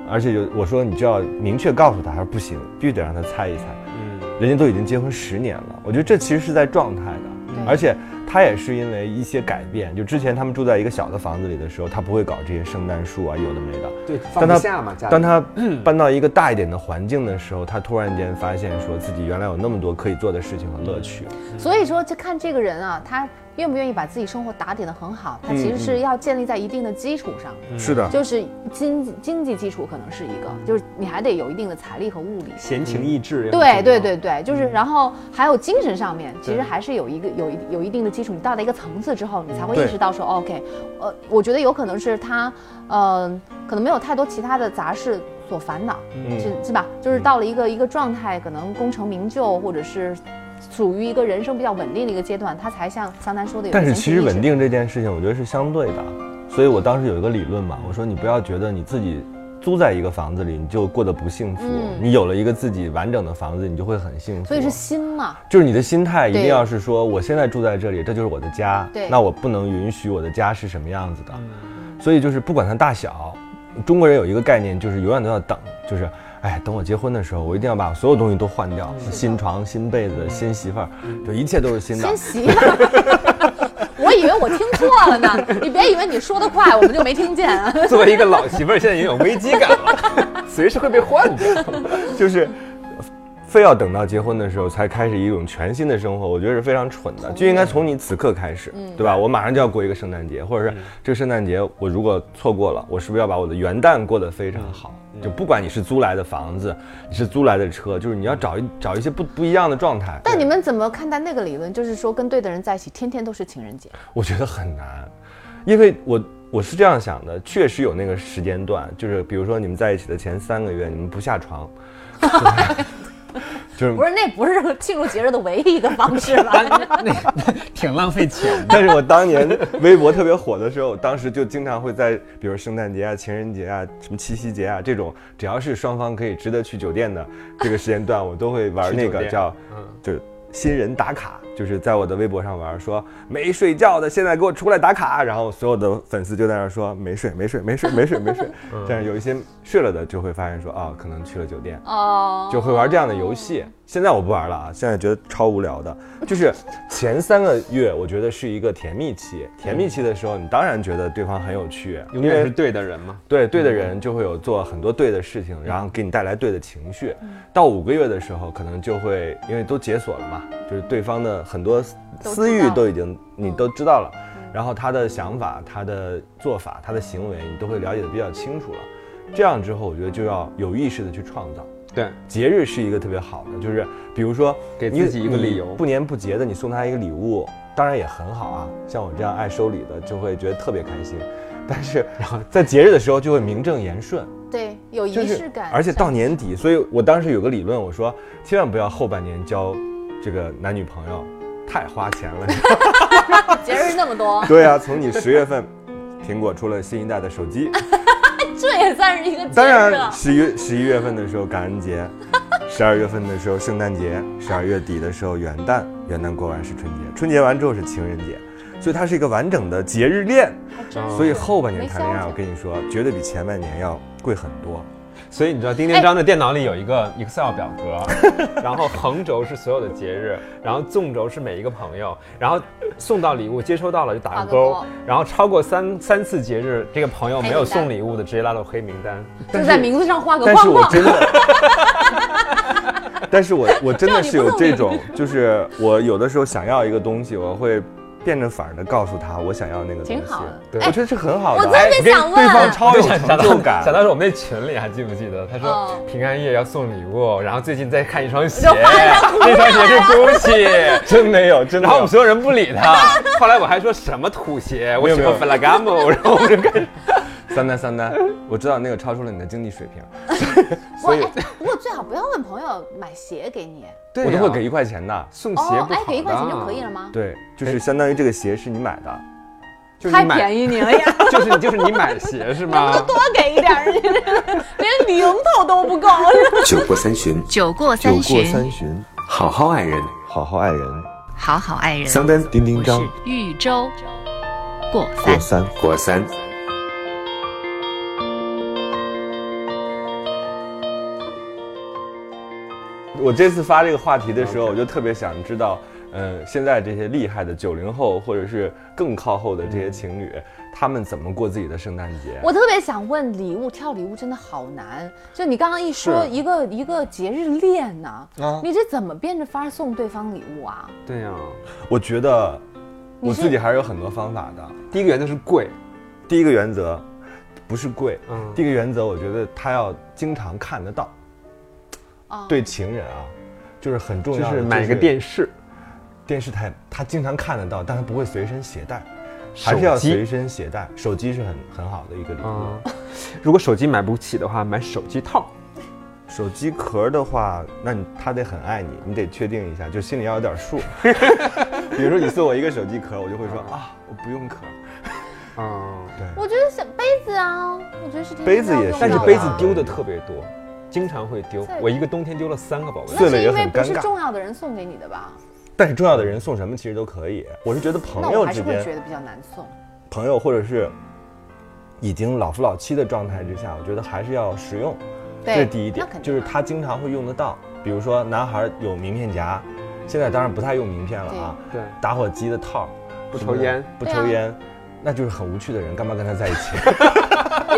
而且有我说你就要明确告诉他，他说不行，必须得让他猜一猜。嗯，人家都已经结婚十年了，我觉得这其实是在状态的。而且他也是因为一些改变，就之前他们住在一个小的房子里的时候，他不会搞这些圣诞树啊，有的没的。对，放不下嘛，当他搬到一个大一点的环境的时候，他突然间发现说自己原来有那么多可以做的事情和乐趣。所以说就看这个人啊，他愿不愿意把自己生活打点的很好，它其实是要建立在一定的基础上，是的，就是经济经济基础可能是一个，就是你还得有一定的财力和物力。闲情逸致。对对对对，就是，然后还有精神上面，其实还是有一个有一有一定的基础。你到了一个层次之后，你才会意识到说，OK，呃，我觉得有可能是他，呃，可能没有太多其他的杂事所烦恼，嗯。是是吧？就是到了一个一个状态，可能功成名就，或者是属于一个人生比较稳定的一个阶段，他才像桑丹说的有但是其实稳定这件事情，我觉得是相对的。所以我当时有一个理论嘛，我说你不要觉得你自己租在一个房子里你就过得不幸福，嗯你有了一个自己完整的房子，你就会很幸福。所以是心嘛，就是你的心态一定要是说，我现在住在这里，这就是我的家，对那我不能允许我的家是什么样子的。所以就是不管它大小，中国人有一个概念，就是永远都要等，就是。哎，等我结婚的时候，我一定要把所有东西都换掉，新床、新被子、新媳妇儿，就一切都是新的新。媳妇儿。我以为我听错了呢，你别以为你说的快，我们就没听见啊。作为一个老媳妇儿，现在也有危机感了，随时会被换掉。就是非要等到结婚的时候才开始一种全新的生活，我觉得是非常蠢的，就应该从你此刻开始，对吧？我马上就要过一个圣诞节，或者是这个圣诞节我如果错过了，我是不是要把我的元旦过得非常好？就不管你是租来的房子，你是租来的车，就是你要找一找一些不不一样的状态。但你们怎么看待那个理论？就是说跟对的人在一起，天天都是情人节。我觉得很难，因为我我是这样想的，确实有那个时间段，就是比如说你们在一起的前三个月，你们不下床，就是不是，那不是 庆祝节日的唯一一个方式吧？那挺浪费钱的。但是我当年微博特别火的时候，当时就经常会在，比如圣诞节啊、情人节啊、什么七夕节啊这种，只要是双方可以值得去酒店的这个时间段，我都会玩那个叫，就是新人打卡，就是在我的微博上玩，说没睡觉的现在给我出来打卡，然后所有的粉丝就在那儿说没睡没睡没睡没睡没睡，但是有一些睡了的就会发现说啊，可能去了酒店，哦，就会玩这样的游戏。现在我不玩了啊，现在觉得超无聊的。就是前三个月，我觉得是一个甜蜜期。甜蜜期的时候，你当然觉得对方很有趣，因为永远是对的人嘛。对对的人就会有做很多对的事情，然后给你带来对的情绪。到五个月的时候，可能就会因为都解锁了嘛，就是对方的很多私欲都已经你都知道了，然后他的想法、他的做法、他的行为，你都会了解的比较清楚了。这样之后，我觉得就要有意识的去创造。对，节日是一个特别好的，就是比如说给自己一个理由。不年不节的，你送他一个礼物，当然也很好啊。像我这样爱收礼的，就会觉得特别开心。但是然后在节日的时候就会名正言顺，对，有仪就是式感，而且到年底，所以我当时有个理论，我说千万不要后半年交这个男女朋友，太花钱了。节日那么多，对啊，从你十月份，苹果出了新一代的手机，这也算是一个节日当然啊。十一十一月份的时候感恩节，十二月份的时候圣诞节，十二月底的时候元旦，元旦过完是春节，春节完之后是情人节，所以它是一个完整的节日链。所以后半年谈恋爱，我跟你说，绝对比前半年要贵很多。所以你知道丁丁章的电脑里有一个 Excel 表格，然后横轴是所有的节日，然后纵轴是每一个朋友，然后送到礼物接收到了就打个个勾勾，然后超过三三次节日，这个朋友没有送礼物的直接拉到黑名单。就在名字上画个但是框框。我真的，但是我我真的是有这种，就是我有的时候想要一个东西，我会变着法儿的告诉他我想要那个东西。挺好的对，我觉得是很好的。我特别跟想问对方超有成就感想。到是我们那群里还记不记得？他说嗯平安夜要送礼物，然后最近在看一双鞋，那双鞋是 GUCCI。真没有，真的没有。然后我们所有人不理他，后来我还说什么土鞋，我喜欢 Ferragamo，然后我就开始三单三单，我知道那个超出了你的经济水平，所以 我哎，不过最好不要问朋友买鞋给你。对我都会给一块钱的。送鞋哎，给一块钱就可以了吗？对，就是相当于这个鞋是你买的。太就是你买，便宜你了呀！就是你就是你买鞋是吗？多给一点儿，连零头都不够。酒过三巡，酒过酒过三巡，好好爱人。好好爱人。好好爱人。桑丹丁丁我张是豫州过过三。三。过三，我这次发这个话题的时候，我就特别想知道，呃，现在这些厉害的九零后或者是更靠后的这些情侣，他们怎么过自己的圣诞节？我特别想问，礼物挑礼物真的好难。就你刚刚一说一个一个节日恋呢、啊你这怎么变着法儿送对方礼物啊？对呀，我觉得我自己还是有很多方法的。第一个原则是贵，第一个原则不是贵，嗯第一个原则我觉得他要经常看得到。啊，对情人啊，就是很重要的，是买个电视，电视台，他经常看得到，但他不会随身携带，手还是要机随身携带。手机是很很好的一个礼物。嗯，如果手机买不起的话，买手机套。手机壳的话，那你他得很爱你，你得确定一下，就心里要有点数。比如说你送我一个手机壳，我就会说啊，我不用壳。嗯，对，我觉得小杯子啊，我觉得是杯子也是但是杯子丢的特别多，经常会丢。我一个冬天丢了三个宝贝碎了也那是因为很尴尬不是重要的人送给你的吧？但是重要的人送什么其实都可以。我是觉得朋那我还是会觉得比较难送。朋友或者是已经老夫老妻的状态之下，我觉得还是要实用。这，是第一点就是啊他经常会用得到。比如说男孩有名片夹，现在当然不太用名片了啊。对，打火机的套，不抽烟，不抽烟，那就是很无趣的人，干嘛跟他在一起？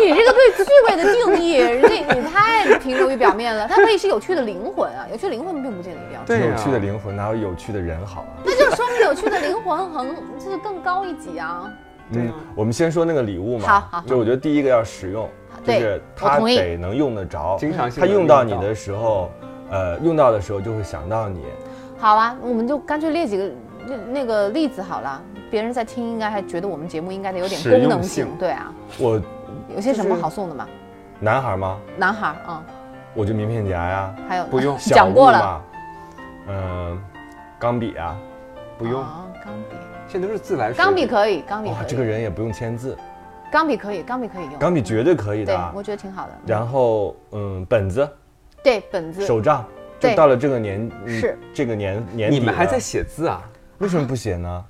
你这个对趣味的定义，这你太停留于表面了。它可以是有趣的灵魂啊，有趣的灵魂并不见得一定要。对啊有趣的灵魂哪有有趣的人好啊？那就说明有趣的灵魂很就是更高一级啊。嗯，我们先说那个礼物嘛。好好就我觉得第一个要实用，就是它我同意得能用得着。经常性它用到你的时候，呃，用到的时候就会想到你。好啊，我们就干脆列几个那那个例子好了。别人在听，应该还觉得我们节目应该得有点功能性性。对啊，我有些什么好送的吗？男孩吗？男孩儿，嗯，我就名片夹呀，还有不用小讲过了。嗯，钢笔啊，不用，哦钢笔，现在都是自来水。钢笔可以，钢笔哇，可以，这个人也不用签字，钢笔可以，钢笔可以用。钢笔绝对可以对的，。我觉得挺好的。然后嗯，本子、对本子，手账，就对到了这个年，嗯是这个年年底，你们还在写字啊？为什么不写呢？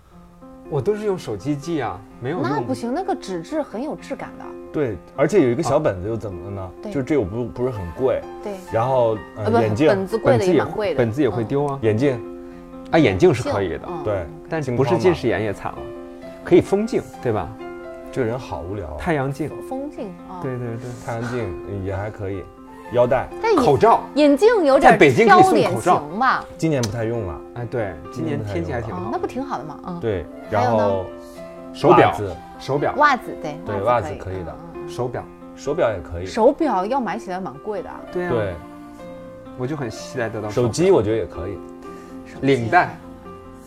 我都是用手机记啊，没有。那不行，那个纸质很有质感的。对，而且有一个小本子又怎么了呢？对就这又不不是很贵，对，然后呃眼镜、本子贵的本子也也蛮贵的，本子也会嗯。丢啊。眼镜，啊，眼镜是可以的，嗯对，但是不是近视眼也惨了，可以封镜，对吧？这个人好无聊啊。太阳镜，风镜啊。对对对，太阳镜也还可以，腰带但口罩，眼镜有点在北京可以挑脸送口罩型吧？今年不太用了。哎，对，今年天气还挺哦，好那。不挺好的吗？嗯。对，然后手表袜，子。手表，袜子对，对袜袜子可以。的。手表，手表也可以。嗯。手表要买起来蛮贵的啊。对啊，对，我就很期待得到手机我觉得也可以。领带，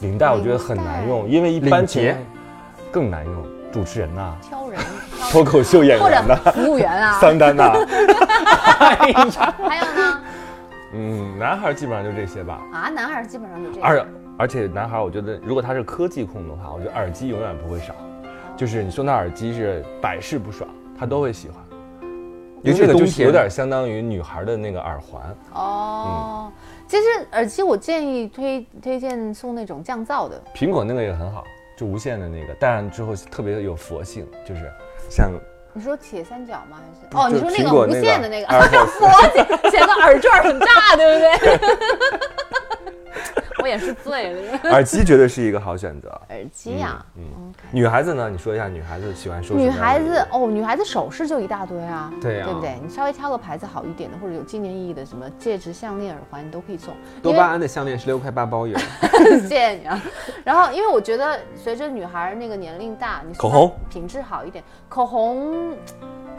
领带我觉得很难用，因为一般领结。情况更难用。主持人呐，挑人，挑脱口秀演员呐，服务员啊。桑丹呐，还有呢？嗯，男孩基本上就这些吧。啊，男孩基本上就这些。而而且男孩，我觉得如果他是科技控的话，我觉得耳机永远不会少。就是你送他耳机是百试不爽，他都会喜欢。尤其这个就是是冬天有点相当于女孩的那个耳环，哦，其实耳机我建议推推荐送那种降噪的，苹果那个也很好，就无线的那个，戴上之后特别有佛性，就是像你说铁三角吗？还是哦，你说那个无线的那个 佛姐显得耳坠很大，对不对？我也是醉了。耳机，绝对是一个好选择。耳机呀，嗯女孩子呢？你说一下女孩子喜欢收什么女孩子哦，女孩子首饰就一大堆啊，对啊对不对？你稍微挑个牌子好一点的，或者有纪念意义的，什么戒指、项链、耳环，你都可以送。多巴胺的项链十六块八包邮，谢谢你啊。然后，因为我觉得随着女孩那个年龄大，你口红品质好一点，口红。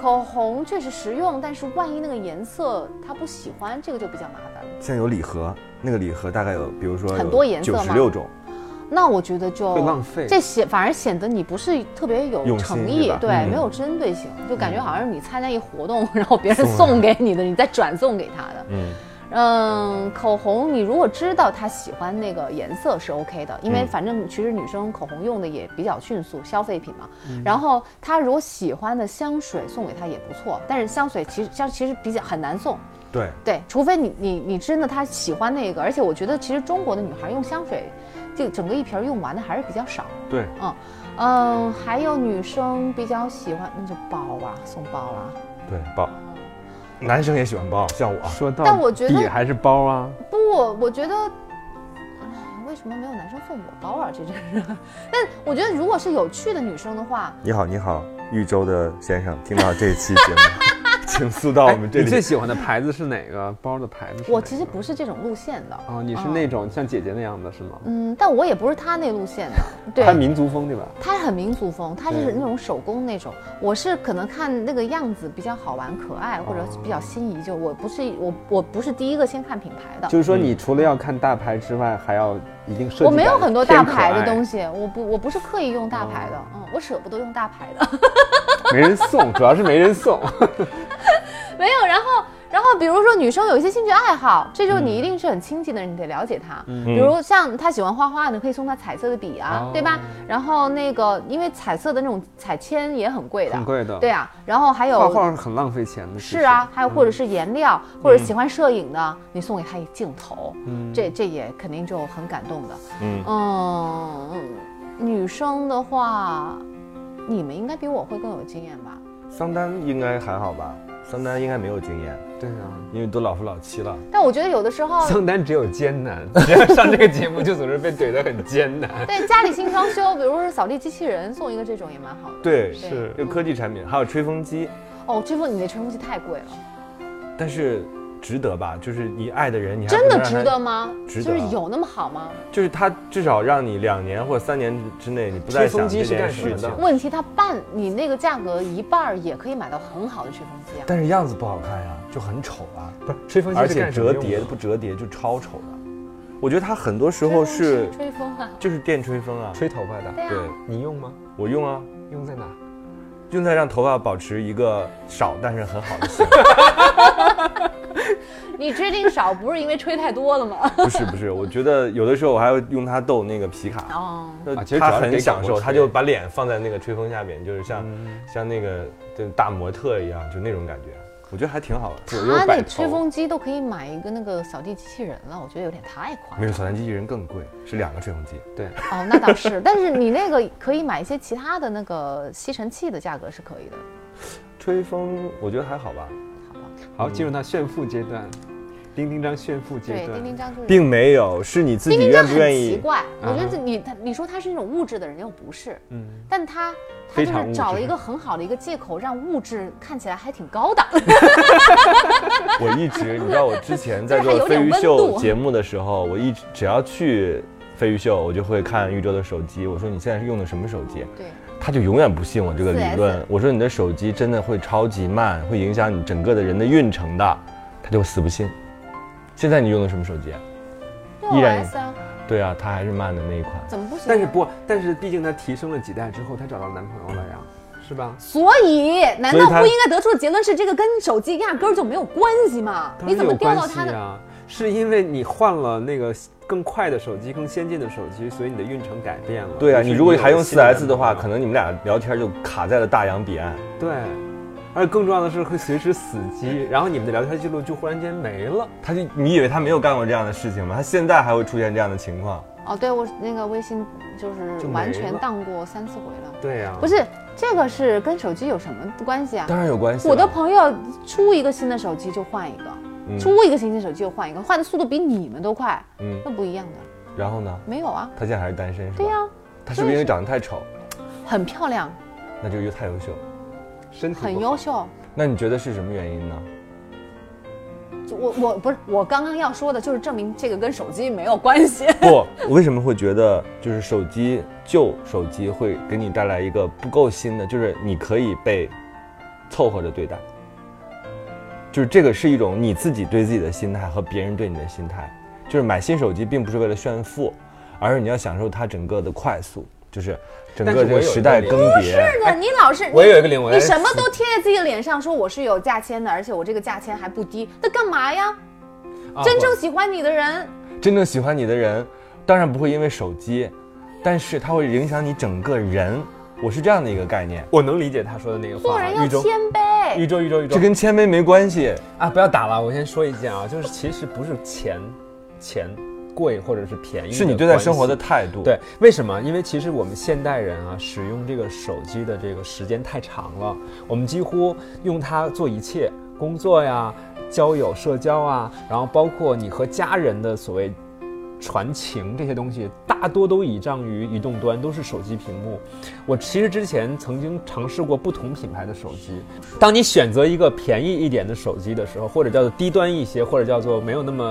口红确实实用，但是万一那个颜色他不喜欢，这个就比较麻烦了。现在有礼盒，那个礼盒大概有，比如说很多颜色九十六种，那我觉得就浪费这显反而显得你不是特别有诚意，对，嗯没有针对性，就感觉好像是你参加一活动，然后别人送给你的，你再转送给他的。嗯，嗯，口红你如果知道她喜欢那个颜色是 OK 的，因为嗯反正其实女生口红用的也比较迅速，消费品嘛。然后她如果喜欢的香水送给她也不错，但是香水其实香其实比较很难送，对，对，除非你你你真的她喜欢那个，而且我觉得其实中国的女孩用香水，就整个一瓶儿用完的还是比较少。对，嗯嗯，还有女生比较喜欢那就包啊，送包啊。对，包，男生也喜欢包，像我，说到但我觉得底还是包啊，不，我觉得，为什么没有男生送我包啊？这真是。但我觉得，如果是有趣的女生的话，你好，你好，豫州的先生，听到这期节目，请私到我们这哎你最。喜欢的牌子是哪个？包的牌子？我其实不是这种路线的。哦，你是嗯那种像姐姐那样的是吗？嗯，但我也不是他那路线的。对，她民族风对吧？他很民族风，他是那种手工那种。我是可能看那个样子比较好玩、可爱，或者比较心仪。就我不是我我不是第一个先看品牌的。就是说，你除了要看大牌之外，还要一定设计。我没有很多大牌的东，西，我不我不是刻意用大牌的，嗯，我舍不得用大牌的。没人送，主要是没人送。没有，然后然后比如说女生有一些兴趣爱好，这就你一定是很亲近的人，你得了解她。比如像她喜欢画画，你可以送她彩色的笔啊，哦对吧？然后那个因为彩色的那种彩铅也很贵的，很贵的对啊。然后还有画画是很浪费钱的。是啊，还有或者是颜料，或者喜欢摄影的，你送给她一镜头，这这也肯定就很感动的。嗯嗯，女生的话，你们应该比我会更有经验吧？桑丹应该还好吧？桑丹应该没有经验，对啊，因为都老夫老妻了。但我觉得有的时候，桑丹只有艰难，只 要上这个节目就总是被怼得很艰难。对家里新装修，比如说是扫地机器人，送一个这种也蛮好的。对，是就科技产品，还有吹风机。哦，吹风，你那吹风机太贵了，但是值得吧？就是你爱的人，你还真的值得吗？值得啊就是有那么好吗？就是他至少让你两年或者三年之内，你不再想这吹风机是件事情干什么的。问题它半你那个价格一半儿也可以买到很好的吹风机啊。但是样子不好看呀，就很丑啊，不是吹风机而且折叠不折叠就超丑的。我觉得它很多时候是吹风啊，就是电吹风啊，吹头发的，对对啊，你用吗？我用啊，用在哪？用在让头发保持一个少但是很好的型。你确定少不是因为吹太多了吗？不是不是，我觉得有的时候我还会用它逗那个皮卡。哦，就啊其实主他很享受，他就把脸放在那个吹风下面，就是像、嗯像那个就大模特一样，就那种感觉，我觉得还挺好的。左右他摆那吹风机都可以买一个那个扫地机器人了，我觉得有点太夸张。没有扫地机器人更贵，是两个吹风机。对，哦，那倒是，但是你那个可以买一些其他的那个吸尘器的价格是可以的，吹风我觉得还好吧，好吧？好，进入到炫富阶段，丁丁张炫富阶对，丁。丁张就是并没有，是你自己愿不愿意。奇怪，我觉啊得你他你说他是那种物质的人又不是，嗯，但他他就是找了一个很好的一个借口，让物质看起来还挺高档。我一直，你知道，我之前在 做飞鱼秀节目的时候，我一直只要去飞鱼秀，我就会看玉州的手机。我说你现在是用的什么手机？对，他就永远不信我这个理论。我说你的手机真的会超级慢，会影响你整个的人的运程的，他就死不信。现在你用的什么手机啊？六依然 S 啊，对啊，它还是慢的那一款。怎么不行？但是，不，但是毕竟它提升了几代之后，她找到男朋友了呀，是吧？所以难道不应该得出的结论是这个跟手机压根儿就没有关系吗？当你怎么然有关掉到它的？系啊？是因为你换了那个更快的手机、更先进的手机，所以你的运程改变了。对啊，你如果还用有新的 4S 的话，可能你们俩聊天就卡在了大洋彼岸。对，而且更重要的是会随时死机，然后你们的聊天记录就忽然间没了。他就你以为他没有干过这样的事情吗？他现在还会出现这样的情况。哦，对我那个微信就是完全了当过三次回了。对呀、不是这个是跟手机有什么关系啊？当然有关系。我的朋友出一个新的手机就换一个，嗯出一个新的手机就换一个，换的速度比你们都快，嗯，那不一样的。然后呢？没有啊，他现在还是单身是吧？对呀、他是不是因为长得太丑？很漂亮，那就又太优秀。身体很优。秀。那你觉得是什么原因呢？就我我不是我刚刚要说的，就是证明这个跟手机没有关系。不，我为什么会觉得就是手机旧手机会给你带来一个不够新的，就是你可以被凑合着对待，就是这个是一种你自己对自己的心态和别人对你的心态。就是买新手机并不是为了炫富，而是你要享受它整个的快速，就是整个这个时代更迭。是的，你老是我也有一个灵魂你什么都贴在自己的脸上，说我是有价签的，而且我这个价签还不低，那干嘛呀？啊真正喜欢你的人，真正喜欢你的人，当然不会因为手机，但是它会影响你整个人。我是这样的一个概念，我能理解他说的那个话啊。做人要谦卑。宇宙，宇宙，宇宙这。跟谦卑没关系。啊，不要打了，我先说一件啊，就是其实不是钱，钱贵或者是便宜，是你对待生活的。态度。对，为什么？因为其实我们现代人啊，使用这个手机的这个时间太长了，我们几乎用它做一切，工作呀、交友、社交啊，然后包括你和家人的所谓传情这些东西，大多都倚仗于移动端，都是手机屏幕。我其实之前曾经尝试过不同品牌的手机。当你选择一个便宜一点的手机的时候，或者叫做低端一些，或者叫做没有那么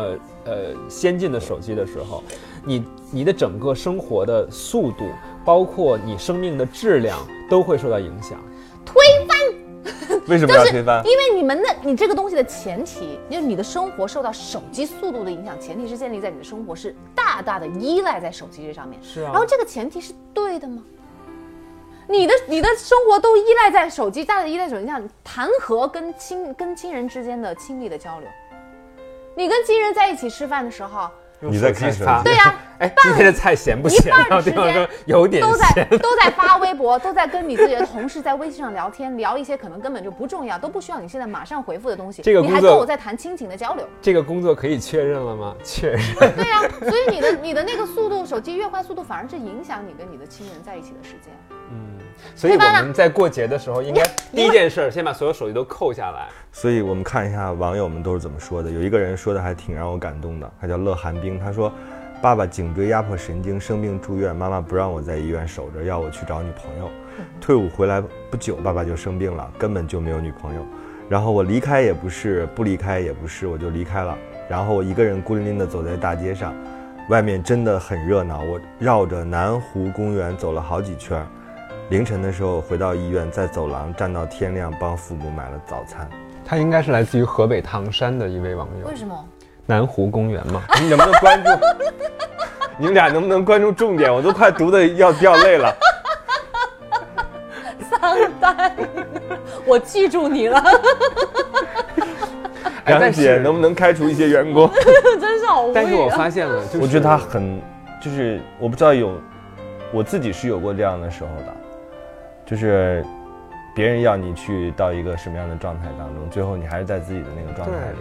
呃先进的手机的时候，你你的整个生活的速度，包括你生命的质量，都会受到影响。推，为什么就是要推翻？因为你们的你这个东西的前提，就是你的生活受到手机速度的影响，前提是建立在你的生活是大大的依赖在手机这上面。是啊然后这个前提是对的吗？你的你的生活都依赖在手机，大大的依赖手机上，谈何跟亲跟亲人之间的亲密的交流？你跟亲人在一起吃饭的时候，你在看手机对呀、哎，今天的菜咸不咸？一半的然后对方时间说有点都在。都在发微博，都在跟你自己的同事在微信上聊天，聊一些可能根本就不重要，都不需要你现在马上回复的东西。你还这个工作跟我在谈亲情的交流。这个工作可以确认了吗？确认。对呀、所以你的你的那个速度，手机越快，速度反而是影响你跟你的亲人在一起的时间。嗯所以我们在过节的时候，应该 第一件事儿先把所有手机都扣下来。所以我们看一下网友们都是怎么说的。有一个人说的还挺让我感动的，他叫乐寒冰，他说：“爸爸颈椎压迫神经，生病住院，妈妈不让我在医院守着，要我去找女朋友。退伍回来不久，爸爸就生病了，根本就没有女朋友。然后我离开也不是，不离开也不是，我就离开了。然后我一个人孤零零地走在大街上，外面真的很热闹。我绕着南湖公园走了好几圈，凌晨的时候回到医院，在走廊站到天亮，帮父母买了早餐。他应该是来自于河北唐山的一位网友为，什么？南湖公园嘛。你能不能关注？你们俩能不能关注重点？我都快读的要掉泪了。桑丹，我记住你了，哎杨姐能不能开除一些员工？真是好无语、啊。但是我发现了，就是我觉得他很，就是我不知道有，我自己是有过这样的时候的，就是别人要你去到一个什么样的状态当中，最后你还是在自己的那个状态里。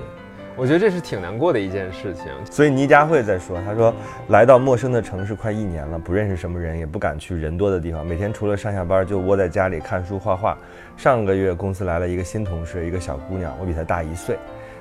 我觉得这是挺难过的一件事情。所以倪佳慧在说，她说来到陌生的城市快一年了，不认识什么人，也不敢去人多的地方，每天除了上下班就窝在家里看书画画。上个月公司来了一个新同事，一个小姑娘，我比她大一岁。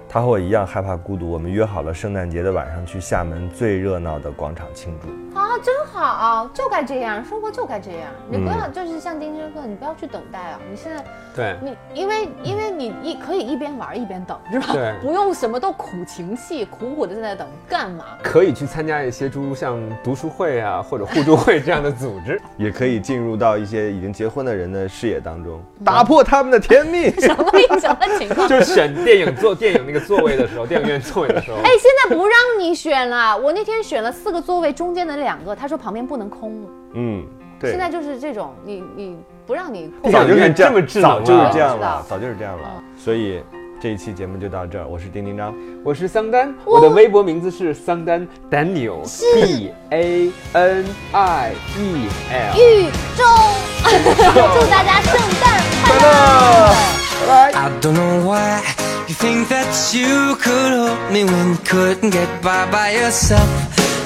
她和我一样害怕孤独，我们约好了圣诞节的晚上去厦门最热闹的广场庆祝。啊，真好，就该这样，生活就该这样。你不要嗯就是像丁真说，你不要去等待啊！你现在对，你因为因为你一可以一边玩一边等，是吧？对 不用什么都苦情戏，苦苦的在那等，干嘛？可以去参加一些诸如像读书会啊或者互助会这样的组织。也可以进入到一些已经结婚的人的视野当中，打破他们的甜蜜。什么什么情况？就是选电影坐电影那个座位的时候，电影院座位的时候，哎，现在不让你选了。我那天选了四个座位，中间的两个，他说旁边不能空。嗯，对现，在就是这种，你你不让你空早就是这么智能早就是了这样了，早就是这样了。所以这一期节目就到这儿，我是丁丁张。我是桑丹，我的微博名字是桑丹 Daniel D A N I E L。宇宙，祝大家圣诞快乐！I don't know why you think that you could help me when you couldn't get by by yourself.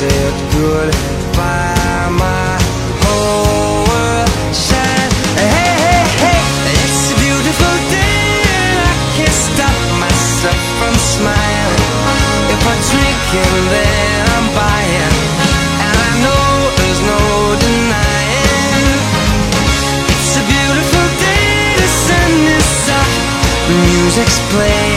said goodbye, my whole world shine. Hey, hey, hey, it's a beautiful day, and I can't stop myself from smiling. If I drink and then I'm buying, and I know there's no denying. It's a beautiful day, to send this up, music's playing.